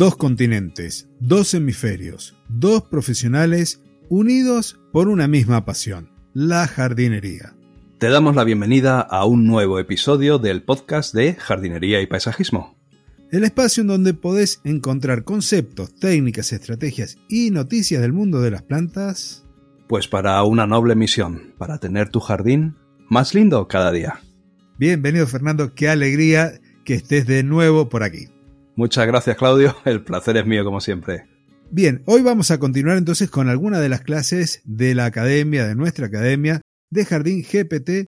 Dos continentes, dos hemisferios, dos profesionales unidos por una misma pasión, la jardinería. Te damos la bienvenida a un nuevo episodio del podcast de Jardinería y Paisajismo. El espacio en donde podés encontrar conceptos, técnicas, estrategias y noticias del mundo de las plantas. Pues para una noble misión, para tener tu jardín más lindo cada día. Bienvenido Fernando, qué alegría que estés de nuevo por aquí. Muchas gracias Claudio, el placer es mío como siempre. Bien, hoy vamos a continuar entonces con algunas de las clases de la academia, de nuestra academia, de Jardín GPT,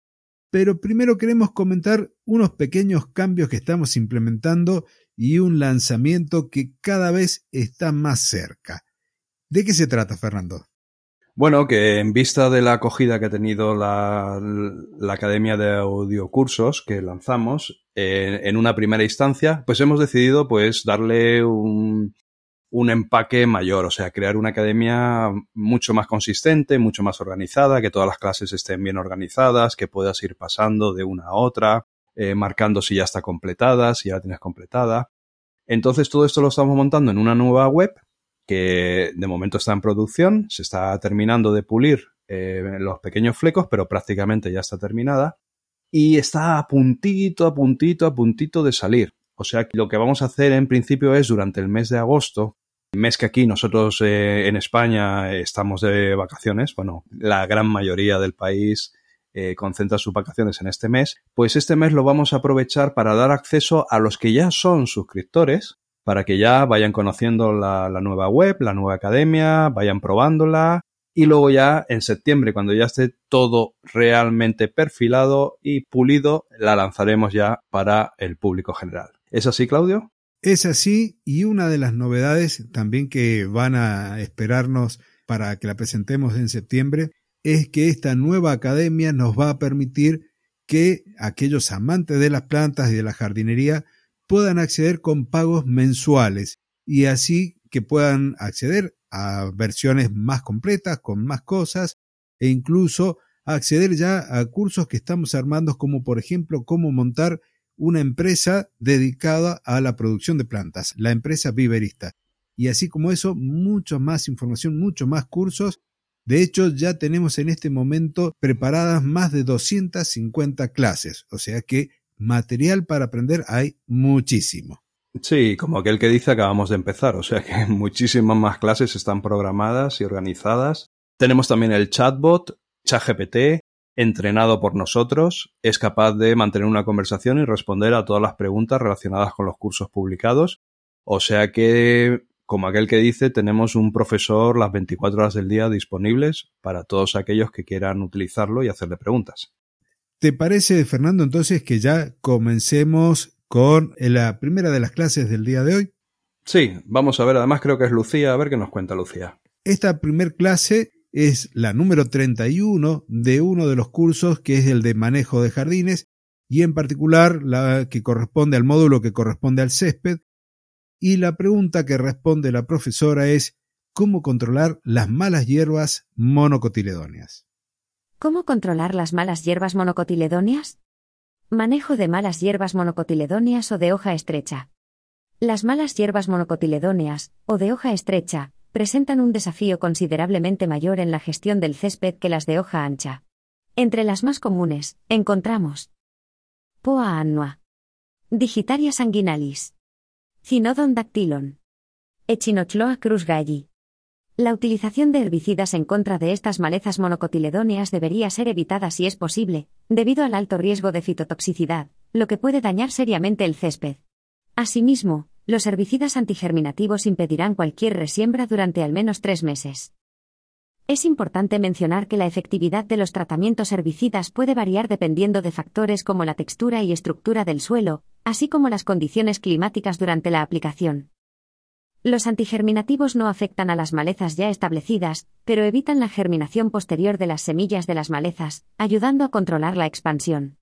pero primero queremos comentar unos pequeños cambios que estamos implementando y un lanzamiento que cada vez está más cerca. ¿De qué se trata, Fernando? Bueno, que en vista de la acogida que ha tenido la, Academia de Audiocursos que lanzamos eh, en una primera instancia, pues hemos decidido pues darle un, empaque mayor, o sea, crear una academia mucho más consistente, mucho más organizada, que todas las clases estén bien organizadas, que puedas ir pasando de una a otra, eh, marcando si ya está completada, si ya la tienes completada. Entonces todo esto lo estamos montando en una nueva web que de momento está en producción, se está terminando de pulir eh, los pequeños flecos, pero prácticamente ya está terminada y está a puntito, a puntito, a puntito de salir. O sea lo que vamos a hacer en principio es durante el mes de agosto, mes que aquí nosotros eh, en España estamos de vacaciones, bueno, la gran mayoría del país eh, concentra sus vacaciones en este mes, pues este mes lo vamos a aprovechar para dar acceso a los que ya son suscriptores, para que ya vayan conociendo la nueva web, la nueva academia, vayan probándola, y luego ya en septiembre, cuando ya esté todo realmente perfilado y pulido, la lanzaremos ya para el público general. ¿Es así, Claudio? Es así y una de las novedades también que van a esperarnos para que la presentemos en septiembre es que esta nueva academia nos va a permitir que aquellos amantes de las plantas y de la jardinería puedan acceder con pagos mensuales y así que puedan acceder a versiones más completas, con más cosas e incluso acceder ya a cursos que estamos armando como por ejemplo cómo montar una empresa dedicada a la producción de plantas, la empresa viverista. Y así como eso, mucho más información, mucho más cursos. De hecho, ya tenemos en este momento preparadas más de 250 clases, o sea que material para aprender hay muchísimo. Sí, como aquel que dice acabamos de empezar, o sea que muchísimas más clases están programadas y organizadas. Tenemos también el chatbot, ChatGPT, entrenado por nosotros, es capaz de mantener una conversación y responder a todas las preguntas relacionadas con los cursos publicados. O sea que, como aquel que dice, tenemos un profesor las 24 horas del día disponibles para todos aquellos que quieran utilizarlo y hacerle preguntas. ¿Te parece, Fernando, entonces que ya comencemos con la primera de las clases del día de hoy? Sí, vamos a ver, además creo que es Lucía, a ver qué nos cuenta Lucía. Esta primera clase es la número 31 de uno de los cursos que es el de manejo de jardines y en particular la que corresponde al módulo que corresponde al césped y la pregunta que responde la profesora es ¿cómo controlar las malas hierbas monocotiledóneas? ¿Cómo controlar las malas hierbas monocotiledóneas? Manejo de malas hierbas monocotiledóneas o de hoja estrecha. Las malas hierbas monocotiledóneas, o de hoja estrecha, presentan un desafío considerablemente mayor en la gestión del césped que las de hoja ancha. Entre las más comunes, encontramos Poa annua, Digitaria sanguinalis, Cinodon dactylon, Echinochloa cruzgalli. La utilización de herbicidas en contra de estas malezas monocotiledóneas debería ser evitada si es posible, debido al alto riesgo de fitotoxicidad, lo que puede dañar seriamente el césped. Asimismo, los herbicidas antigerminativos impedirán cualquier resiembra durante al menos tres meses. Es importante mencionar que la efectividad de los tratamientos herbicidas puede variar dependiendo de factores como la textura y estructura del suelo, así como las condiciones climáticas durante la aplicación. Los antigerminativos no afectan a las malezas ya establecidas, pero evitan la germinación posterior de las semillas de las malezas, ayudando a controlar la expansión.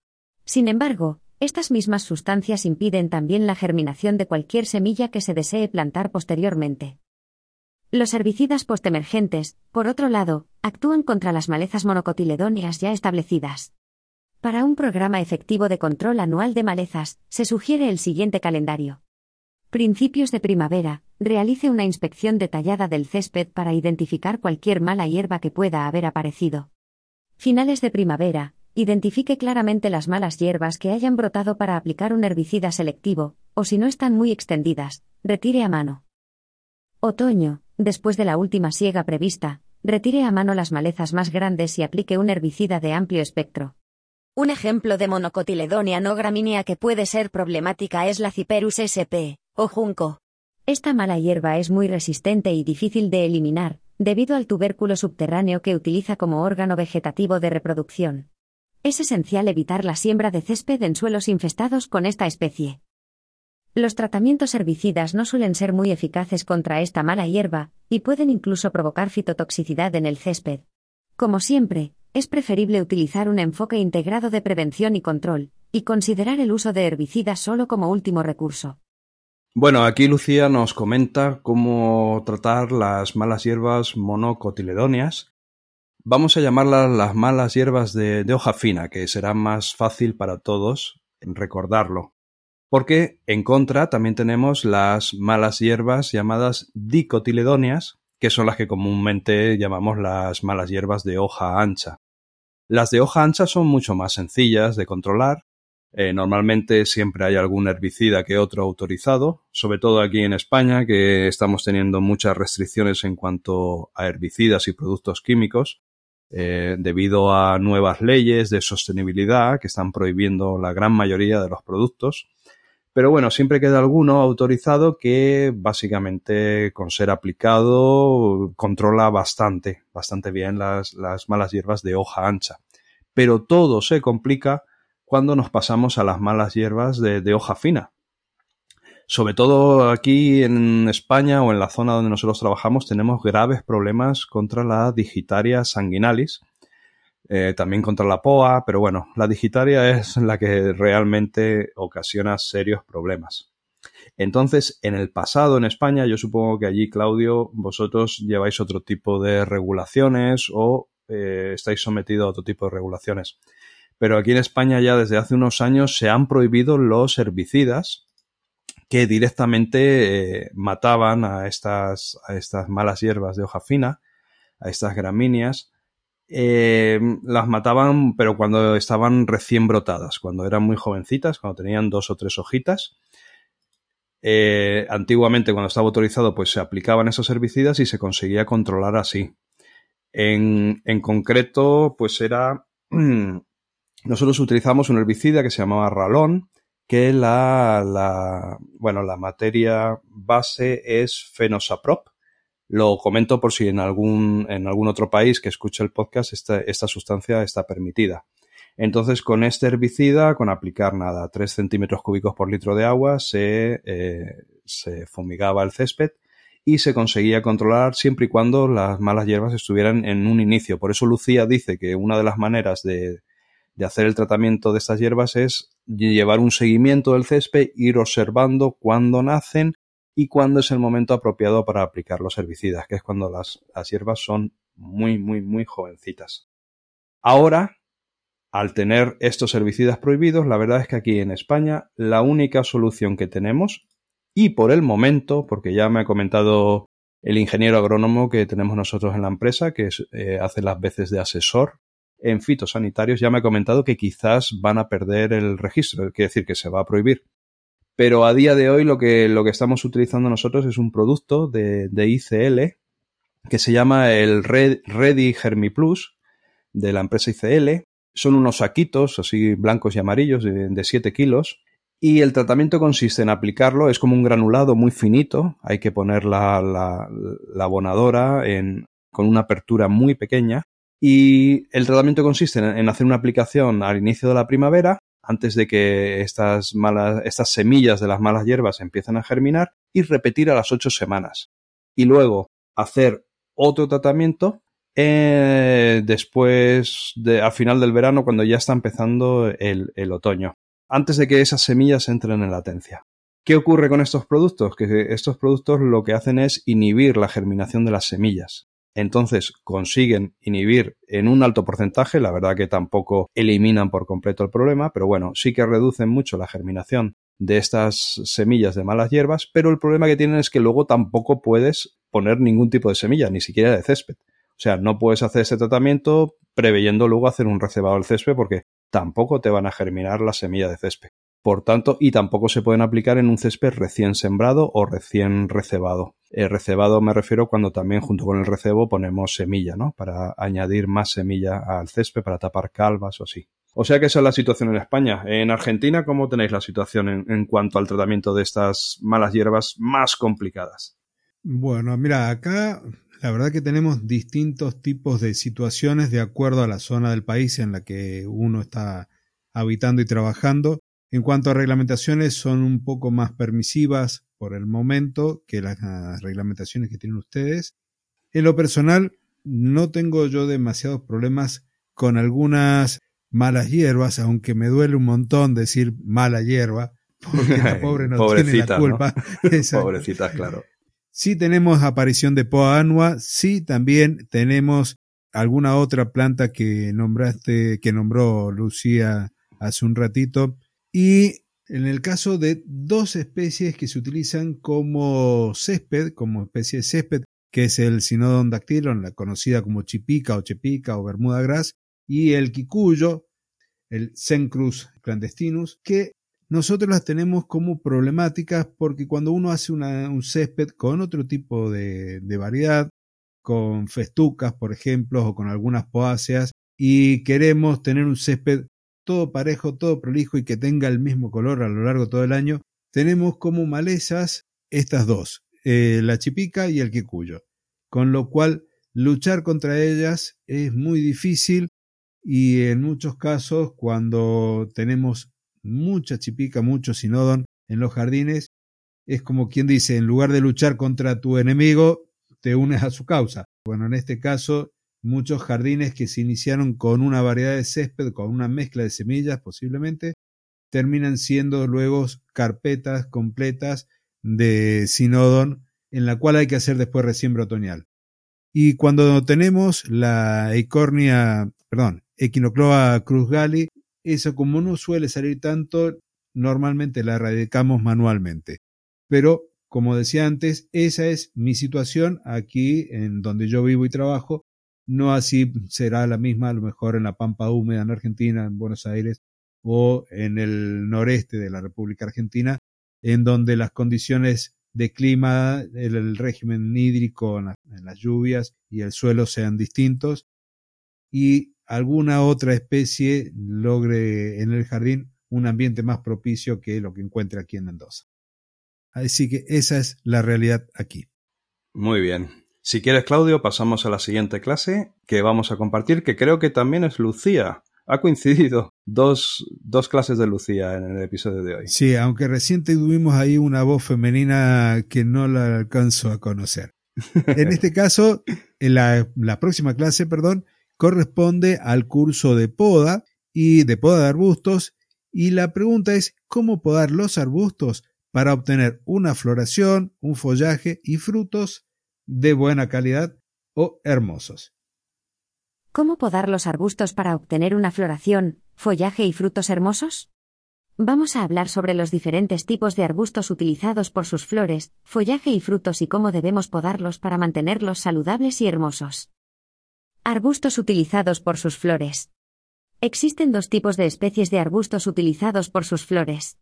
Sin embargo, estas mismas sustancias impiden también la germinación de cualquier semilla que se desee plantar posteriormente. Los herbicidas postemergentes, por otro lado, actúan contra las malezas monocotiledóneas ya establecidas. Para un programa efectivo de control anual de malezas, se sugiere el siguiente calendario. Principios de primavera, realice una inspección detallada del césped para identificar cualquier mala hierba que pueda haber aparecido. Finales de primavera, identifique claramente las malas hierbas que hayan brotado para aplicar un herbicida selectivo, o si no están muy extendidas, retire a mano. Otoño, después de la última siega prevista, retire a mano las malezas más grandes y aplique un herbicida de amplio espectro. Un ejemplo de monocotiledonia no gramínea que puede ser problemática es la Ciperus sp o junco. Esta mala hierba es muy resistente y difícil de eliminar, debido al tubérculo subterráneo que utiliza como órgano vegetativo de reproducción. Es esencial evitar la siembra de césped en suelos infestados con esta especie. Los tratamientos herbicidas no suelen ser muy eficaces contra esta mala hierba, y pueden incluso provocar fitotoxicidad en el césped. Como siempre, es preferible utilizar un enfoque integrado de prevención y control, y considerar el uso de herbicidas solo como último recurso. Bueno, aquí Lucía nos comenta cómo tratar las malas hierbas monocotiledóneas. Vamos a llamarlas las malas hierbas de, hoja fina, que será más fácil para todos recordarlo. Porque en contra también tenemos las malas hierbas llamadas dicotiledóneas, que son las que comúnmente llamamos las malas hierbas de hoja ancha. Las de hoja ancha son mucho más sencillas de controlar eh, normalmente siempre hay algún herbicida que otro autorizado, sobre todo aquí en España, que estamos teniendo muchas restricciones en cuanto a herbicidas y productos químicos, eh, debido a nuevas leyes de sostenibilidad que están prohibiendo la gran mayoría de los productos. Pero bueno, siempre queda alguno autorizado que básicamente con ser aplicado controla bastante, bastante bien las, las malas hierbas de hoja ancha. Pero todo se complica cuando nos pasamos a las malas hierbas de, hoja fina. Sobre todo aquí en España o en la zona donde nosotros trabajamos tenemos graves problemas contra la digitaria sanguinalis, eh, también contra la POA, pero bueno, la digitaria es la que realmente ocasiona serios problemas. Entonces, en el pasado en España, yo supongo que allí, Claudio, vosotros lleváis otro tipo de regulaciones o eh, estáis sometidos a otro tipo de regulaciones pero aquí en España ya desde hace unos años se han prohibido los herbicidas que directamente eh, mataban a estas, malas hierbas de hoja fina, a estas gramíneas. Eh, las mataban, pero cuando estaban recién brotadas, cuando eran muy jovencitas, cuando tenían dos o tres hojitas. Eh, antiguamente, cuando estaba autorizado, pues se aplicaban esos herbicidas y se conseguía controlar así. En, en concreto, pues era nosotros utilizamos un herbicida que se llamaba Ralón, que la, la, bueno, la materia base es fenosaprop. Lo comento por si en algún, en algún otro país que escuche el podcast esta, esta sustancia está permitida. Entonces, con este herbicida, con aplicar nada, 3 centímetros cúbicos por litro de agua, se, eh, se fumigaba el césped y se conseguía controlar siempre y cuando las malas hierbas estuvieran en un inicio. Por eso Lucía dice que una de las maneras de, de hacer el tratamiento de estas hierbas es llevar un seguimiento del césped, ir observando cuándo nacen y cuándo es el momento apropiado para aplicar los herbicidas, que es cuando las, hierbas son muy, muy, muy jovencitas. Ahora, al tener estos herbicidas prohibidos, la verdad es que aquí en España la única solución que tenemos, y por el momento, porque ya me ha comentado el ingeniero agrónomo que tenemos nosotros en la empresa, que eh, hace las veces de asesor en fitosanitarios ya me ha comentado que quizás van a perder el registro, quiere decir que se va a prohibir. Pero a día de hoy lo que, lo que estamos utilizando nosotros es un producto de, ICL que se llama el Ready Germi Plus de la empresa ICL. Son unos saquitos así blancos y amarillos de, 7 kilos y el tratamiento consiste en aplicarlo, es como un granulado muy finito, hay que poner la, la, la abonadora en, con una apertura muy pequeña y el tratamiento consiste en hacer una aplicación al inicio de la primavera, antes de que estas, malas, estas semillas de las malas hierbas empiecen a germinar, y repetir a las ocho semanas. Y luego hacer otro tratamiento eh, después de, a final del verano, cuando ya está empezando el otoño, antes de que esas semillas entren en latencia. ¿Qué ocurre con estos productos? Que estos productos lo que hacen es inhibir la germinación de las semillas entonces consiguen inhibir en un alto porcentaje, la verdad que tampoco eliminan por completo el problema, pero bueno, sí que reducen mucho la germinación de estas semillas de malas hierbas, pero el problema que tienen es que luego tampoco puedes poner ningún tipo de semilla, ni siquiera de césped. O sea, no puedes hacer ese tratamiento preveyendo luego hacer un recebado del césped porque tampoco te van a germinar la semilla de césped. Por tanto, y tampoco se pueden aplicar en un césped recién sembrado o recién recebado. El recebado me refiero cuando también junto con el recebo ponemos semilla, ¿no? Para añadir más semilla al césped, para tapar calvas o así. O sea que esa es la situación en España. En Argentina, ¿cómo tenéis la situación en, en cuanto al tratamiento de estas malas hierbas más complicadas? Bueno, mira, acá la verdad que tenemos distintos tipos de situaciones de acuerdo a la zona del país en la que uno está habitando y trabajando. En cuanto a reglamentaciones, son un poco más permisivas por el momento que las reglamentaciones que tienen ustedes. En lo personal, no tengo yo demasiados problemas con algunas malas hierbas, aunque me duele un montón decir mala hierba, porque la pobre no tiene la culpa. Pobrecita, claro. Sí tenemos aparición de poa annua, sí también tenemos alguna otra planta que nombraste, que nombró Lucía hace un ratito, y en el caso de dos especies que se utilizan como césped, como especie de césped, que es el Sinodon dactylon, la conocida como chipica o chepica o bermuda gras, y el quicuyo, el Cencrus clandestinus, que nosotros las tenemos como problemáticas porque cuando uno hace un césped con otro tipo de, de variedad, con festucas, por ejemplo, o con algunas poáceas, y queremos tener un césped todo parejo, todo prolijo y que tenga el mismo color a lo largo de todo el año, tenemos como malezas estas dos, eh, la chipica y el quicuyo, con lo cual luchar contra ellas es muy difícil y en muchos casos cuando tenemos mucha chipica, mucho sinodon en los jardines, es como quien dice, en lugar de luchar contra tu enemigo, te unes a su causa. Bueno, en este caso muchos jardines que se iniciaron con una variedad de césped, con una mezcla de semillas posiblemente, terminan siendo luego carpetas completas de sinodon en la cual hay que hacer después resiembro otoñal. Y cuando tenemos la eicornia, perdón, Echinocloa cruzgali, eso como no suele salir tanto, normalmente la erradicamos manualmente. Pero, como decía antes, esa es mi situación aquí en donde yo vivo y trabajo, no así será la misma a lo mejor en la Pampa Húmeda en Argentina, en Buenos Aires o en el noreste de la República Argentina, en donde las condiciones de clima, el, régimen hídrico las lluvias y el suelo sean distintos y alguna otra especie logre en el jardín un ambiente más propicio que lo que encuentre aquí en Mendoza. Así que esa es la realidad aquí. Muy bien. Si quieres, Claudio, pasamos a la siguiente clase que vamos a compartir, que creo que también es Lucía. Ha coincidido dos, dos clases de Lucía en el episodio de hoy. Sí, aunque reciente tuvimos ahí una voz femenina que no la alcanzo a conocer. En este caso, en la, la próxima clase, perdón, corresponde al curso de poda y de poda de arbustos y la pregunta es cómo podar los arbustos para obtener una floración, un follaje y frutos de buena calidad o hermosos. ¿Cómo podar los arbustos para obtener una floración, follaje y frutos hermosos? Vamos a hablar sobre los diferentes tipos de arbustos utilizados por sus flores, follaje y frutos y cómo debemos podarlos para mantenerlos saludables y hermosos. Arbustos utilizados por sus flores. Existen dos tipos de especies de arbustos utilizados por sus flores.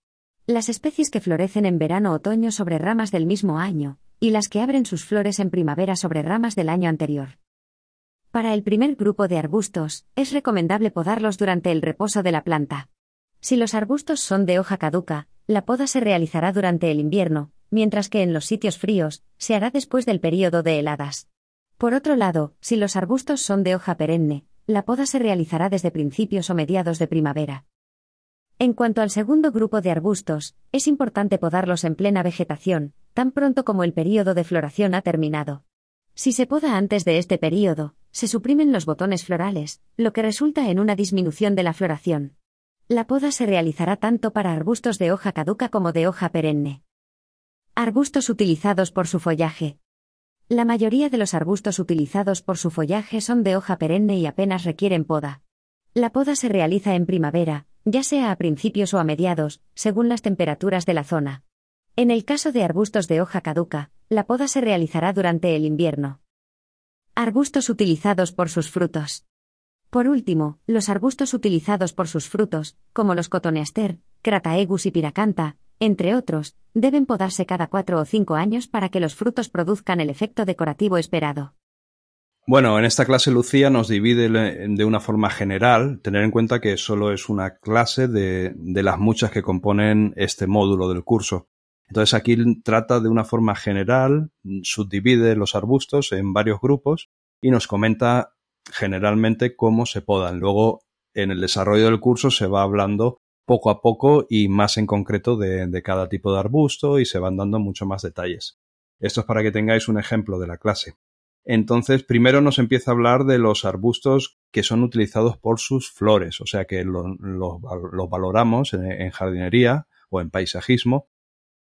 Las especies que florecen en verano-otoño sobre ramas del mismo año, y las que abren sus flores en primavera sobre ramas del año anterior. Para el primer grupo de arbustos, es recomendable podarlos durante el reposo de la planta. Si los arbustos son de hoja caduca, la poda se realizará durante el invierno, mientras que en los sitios fríos, se hará después del período de heladas. Por otro lado, si los arbustos son de hoja perenne, la poda se realizará desde principios o mediados de primavera. En cuanto al segundo grupo de arbustos, es importante podarlos en plena vegetación, tan pronto como el período de floración ha terminado. Si se poda antes de este período, se suprimen los botones florales, lo que resulta en una disminución de la floración. La poda se realizará tanto para arbustos de hoja caduca como de hoja perenne. Arbustos utilizados por su follaje. La mayoría de los arbustos utilizados por su follaje son de hoja perenne y apenas requieren poda. La poda se realiza en primavera, ya sea a principios o a mediados, según las temperaturas de la zona. En el caso de arbustos de hoja caduca, la poda se realizará durante el invierno. Arbustos utilizados por sus frutos. Por último, los arbustos utilizados por sus frutos, como los cotoneaster, crataegus y piracanta, entre otros, deben podarse cada cuatro o cinco años para que los frutos produzcan el efecto decorativo esperado. Bueno, en esta clase Lucía nos divide de una forma general, tener en cuenta que solo es una clase de, de, las muchas que componen este módulo del curso. Entonces aquí trata de una forma general, subdivide los arbustos en varios grupos y nos comenta generalmente cómo se podan. Luego, en el desarrollo del curso se va hablando poco a poco y más en concreto de, cada tipo de arbusto y se van dando mucho más detalles. Esto es para que tengáis un ejemplo de la clase. Entonces, primero nos empieza a hablar de los arbustos que son utilizados por sus flores, o sea que los lo, valoramos en, jardinería o en paisajismo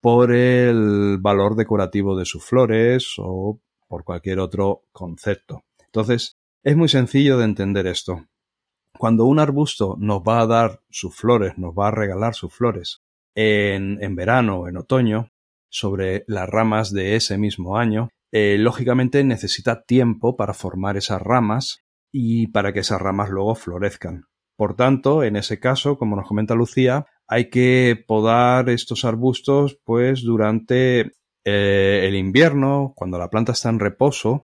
por el valor decorativo de sus flores o por cualquier otro concepto. Entonces, es muy sencillo de entender esto. Cuando un arbusto nos va a dar sus flores, nos va a regalar sus flores en, en verano o en otoño, sobre las ramas de ese mismo año, eh, lógicamente necesita tiempo para formar esas ramas y para que esas ramas luego florezcan. Por tanto, en ese caso, como nos comenta Lucía, hay que podar estos arbustos pues durante eh, el invierno, cuando la planta está en reposo,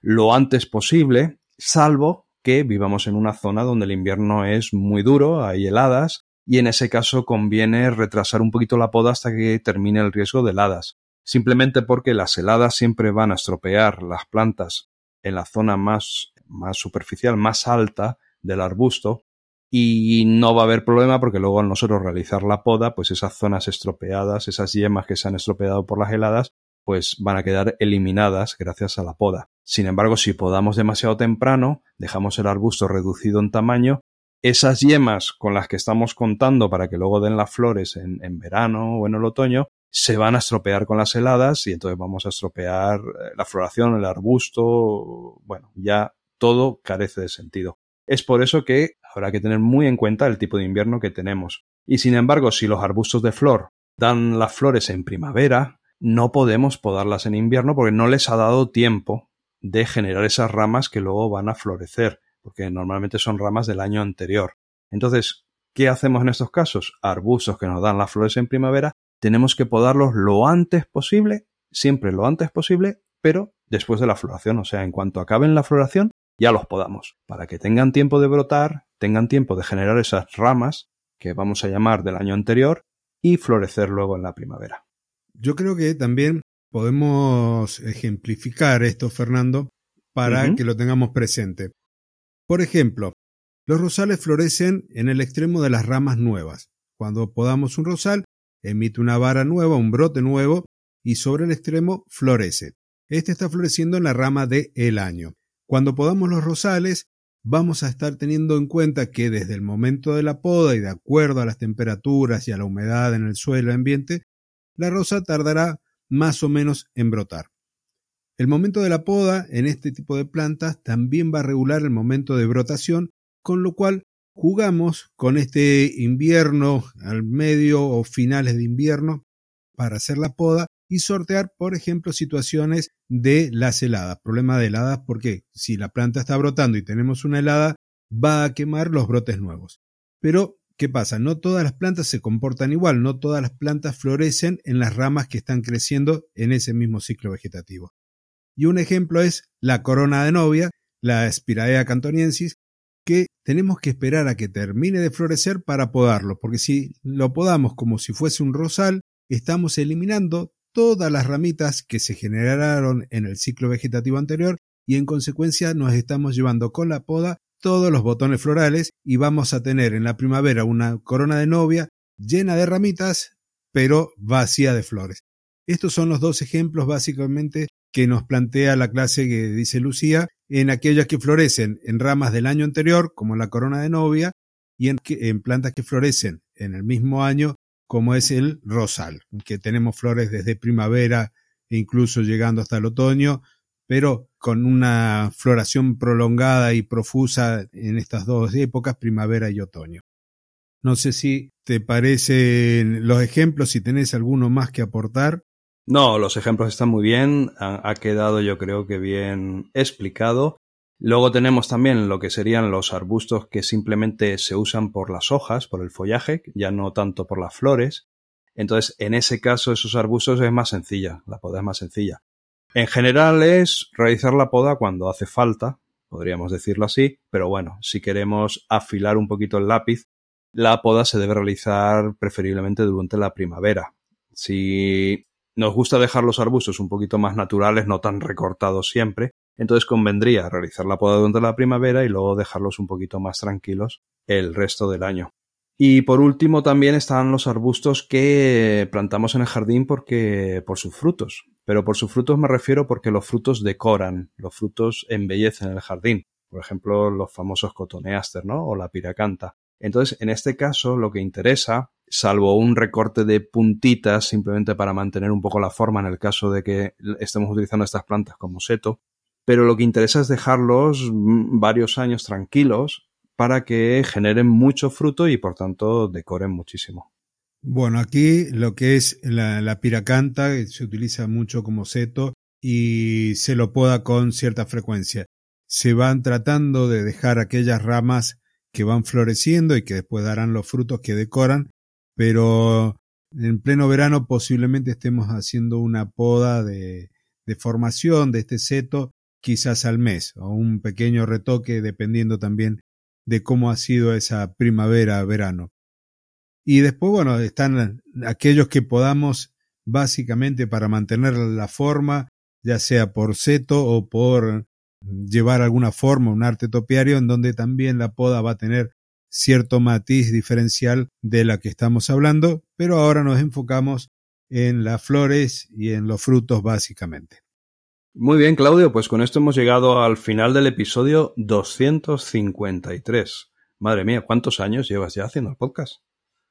lo antes posible, salvo que vivamos en una zona donde el invierno es muy duro, hay heladas, y en ese caso conviene retrasar un poquito la poda hasta que termine el riesgo de heladas. Simplemente porque las heladas siempre van a estropear las plantas en la zona más, más superficial, más alta del arbusto y no va a haber problema porque luego al nosotros realizar la poda, pues esas zonas estropeadas, esas yemas que se han estropeado por las heladas, pues van a quedar eliminadas gracias a la poda. Sin embargo, si podamos demasiado temprano, dejamos el arbusto reducido en tamaño, esas yemas con las que estamos contando para que luego den las flores en, en verano o en el otoño, se van a estropear con las heladas y entonces vamos a estropear eh, la floración, el arbusto, bueno, ya todo carece de sentido. Es por eso que habrá que tener muy en cuenta el tipo de invierno que tenemos. Y sin embargo, si los arbustos de flor dan las flores en primavera, no podemos podarlas en invierno porque no les ha dado tiempo de generar esas ramas que luego van a florecer, porque normalmente son ramas del año anterior. Entonces, ¿qué hacemos en estos casos? Arbustos que nos dan las flores en primavera, tenemos que podarlos lo antes posible, siempre lo antes posible, pero después de la floración, o sea, en cuanto acaben la floración, ya los podamos, para que tengan tiempo de brotar, tengan tiempo de generar esas ramas que vamos a llamar del año anterior y florecer luego en la primavera. Yo creo que también podemos ejemplificar esto, Fernando, para que lo tengamos presente. Por ejemplo, los rosales florecen en el extremo de las ramas nuevas. Cuando podamos un rosal, emite una vara nueva, un brote nuevo, y sobre el extremo florece. Este está floreciendo en la rama de el año. Cuando podamos los rosales, vamos a estar teniendo en cuenta que desde el momento de la poda y de acuerdo a las temperaturas y a la humedad en el suelo ambiente, la rosa tardará más o menos en brotar. El momento de la poda en este tipo de plantas también va a regular el momento de brotación, con lo cual jugamos con este invierno al medio o finales de invierno para hacer la poda y sortear, por ejemplo, situaciones de las heladas. Problema de heladas porque si la planta está brotando y tenemos una helada, va a quemar los brotes nuevos. Pero, ¿qué pasa? No todas las plantas se comportan igual, no todas las plantas florecen en las ramas que están creciendo en ese mismo ciclo vegetativo. Y un ejemplo es la corona de novia, la Spiraea cantoniensis, que tenemos que esperar a que termine de florecer para podarlo, porque si lo podamos como si fuese un rosal, estamos eliminando todas las ramitas que se generaron en el ciclo vegetativo anterior y en consecuencia nos estamos llevando con la poda todos los botones florales y vamos a tener en la primavera una corona de novia llena de ramitas pero vacía de flores. Estos son los dos ejemplos básicamente que nos plantea la clase que dice Lucía, en aquellas que florecen en ramas del año anterior, como la corona de novia, y en, en plantas que florecen en el mismo año, como es el rosal, que tenemos flores desde primavera e incluso llegando hasta el otoño, pero con una floración prolongada y profusa en estas dos épocas, primavera y otoño. No sé si te parecen los ejemplos, si tenés alguno más que aportar. No, los ejemplos están muy bien, ha, quedado yo creo que bien explicado. Luego tenemos también lo que serían los arbustos que simplemente se usan por las hojas, por el follaje, ya no tanto por las flores. Entonces, en ese caso, esos arbustos es más sencilla, la poda es más sencilla. En general es realizar la poda cuando hace falta, podríamos decirlo así, pero bueno, si queremos afilar un poquito el lápiz, la poda se debe realizar preferiblemente durante la primavera. Si nos gusta dejar los arbustos un poquito más naturales, no tan recortados siempre, entonces convendría realizar la poda durante la primavera y luego dejarlos un poquito más tranquilos el resto del año. Y por último también están los arbustos que plantamos en el jardín porque por sus frutos. Pero por sus frutos me refiero porque los frutos decoran, los frutos embellecen el jardín. Por ejemplo, los famosos cotoneaster, ¿no? O la piracanta. Entonces, en este caso, lo que interesa, salvo un recorte de puntitas simplemente para mantener un poco la forma en el caso de que estemos utilizando estas plantas como seto, pero lo que interesa es dejarlos varios años tranquilos para que generen mucho fruto y por tanto decoren muchísimo. Bueno, aquí lo que es la, piracanta se utiliza mucho como seto y se lo poda con cierta frecuencia. Se van tratando de dejar aquellas ramas que van floreciendo y que después darán los frutos que decoran, pero en pleno verano posiblemente estemos haciendo una poda de formación de este seto quizás al mes o un pequeño retoque dependiendo también de cómo ha sido esa primavera-verano. Y después, bueno, están aquellos que podamos básicamente para mantener la forma, ya sea por seto o por llevar alguna forma, un arte topiario, en donde también la poda va a tener cierto matiz diferencial de la que estamos hablando, pero ahora nos enfocamos en las flores y en los frutos básicamente. Muy bien, Claudio, pues con esto hemos llegado al final del episodio 253. Madre mía, ¿cuántos años llevas ya haciendo el podcast?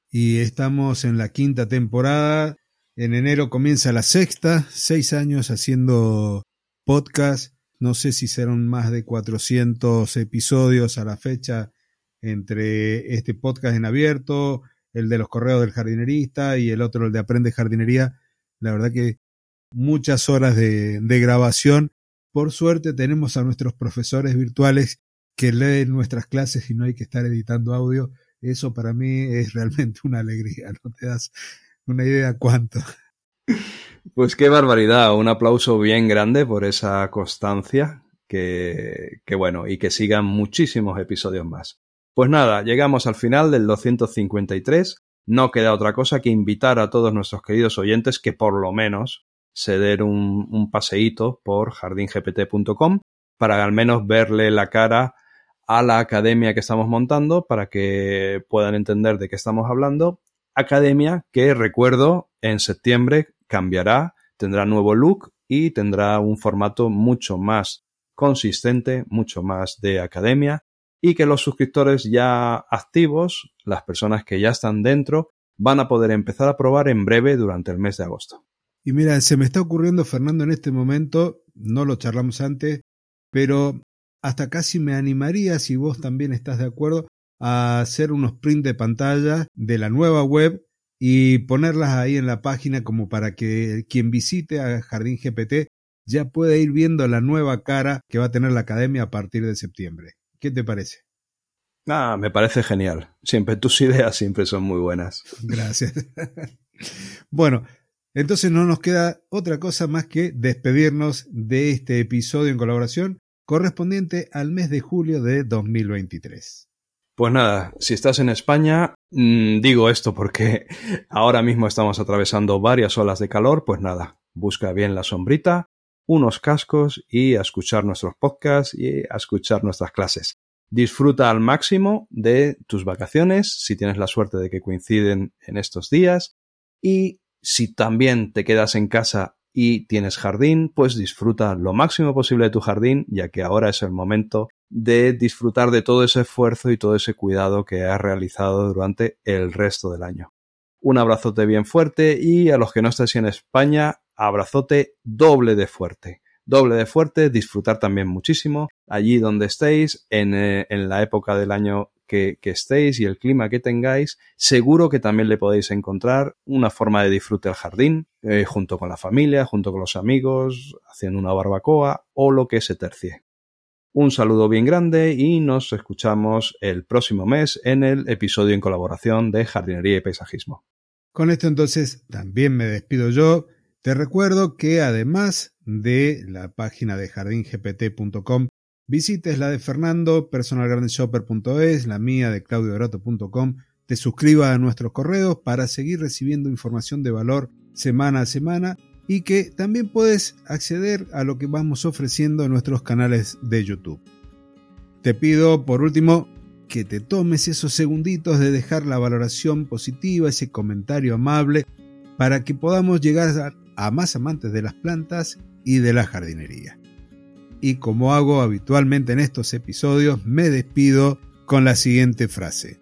Y estamos en la quinta temporada. En enero comienza la sexta, seis años haciendo podcast no sé si serán más de 400 episodios a la fecha entre este podcast en abierto, el de los correos del jardinerista y el otro, el de Aprende Jardinería. La verdad que muchas horas de, grabación. Por suerte tenemos a nuestros profesores virtuales que leen nuestras clases y no hay que estar editando audio. Eso para mí es realmente una alegría, no te das una idea cuánto. Pues qué barbaridad, un aplauso bien grande por esa constancia, que, bueno, y que sigan muchísimos episodios más. Pues nada, llegamos al final del 253, no queda otra cosa que invitar a todos nuestros queridos oyentes que por lo menos se den un, un paseíto por jardingpt.com para al menos verle la cara a la academia que estamos montando para que puedan entender de qué estamos hablando. Academia que recuerdo en septiembre cambiará, tendrá nuevo look y tendrá un formato mucho más consistente, mucho más de academia y que los suscriptores ya activos, las personas que ya están dentro, van a poder empezar a probar en breve durante el mes de agosto. Y mira, se me está ocurriendo, Fernando, en este momento, no lo charlamos antes, pero hasta casi me animaría, si vos también estás de acuerdo, a hacer unos print de pantalla de la nueva web y ponerlas ahí en la página como para que quien visite a Jardín GPT ya pueda ir viendo la nueva cara que va a tener la academia a partir de septiembre. ¿Qué te parece? Ah, me parece genial. Siempre tus ideas siempre son muy buenas. Gracias. bueno, entonces no nos queda otra cosa más que despedirnos de este episodio en colaboración correspondiente al mes de julio de 2023. Pues nada, si estás en España, mmm, digo esto porque ahora mismo estamos atravesando varias olas de calor, pues nada, busca bien la sombrita, unos cascos y a escuchar nuestros podcasts y a escuchar nuestras clases. Disfruta al máximo de tus vacaciones, si tienes la suerte de que coinciden en estos días, y si también te quedas en casa y tienes jardín, pues disfruta lo máximo posible de tu jardín, ya que ahora es el momento de disfrutar de todo ese esfuerzo y todo ese cuidado que has realizado durante el resto del año. Un abrazote bien fuerte y a los que no estéis en España, abrazote doble de fuerte. Doble de fuerte, disfrutar también muchísimo allí donde estéis, en, eh, en la época del año que, estéis y el clima que tengáis, seguro que también le podéis encontrar una forma de disfrute al jardín, eh, junto con la familia, junto con los amigos, haciendo una barbacoa o lo que se tercie. Un saludo bien grande y nos escuchamos el próximo mes en el episodio en colaboración de Jardinería y Paisajismo. Con esto entonces también me despido yo. Te recuerdo que además de la página de jardingpt.com, visites la de Fernando, personalgardenshopper.es, la mía de claudiodorato.com, te suscribas a nuestros correos para seguir recibiendo información de valor semana a semana y que también puedes acceder a lo que vamos ofreciendo en nuestros canales de YouTube. Te pido por último que te tomes esos segunditos de dejar la valoración positiva, ese comentario amable, para que podamos llegar a más amantes de las plantas y de la jardinería. Y como hago habitualmente en estos episodios, me despido con la siguiente frase.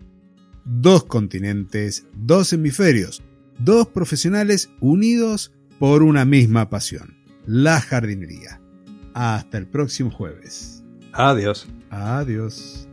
Dos continentes, dos hemisferios, dos profesionales unidos por una misma pasión, la jardinería. Hasta el próximo jueves. Adiós. Adiós.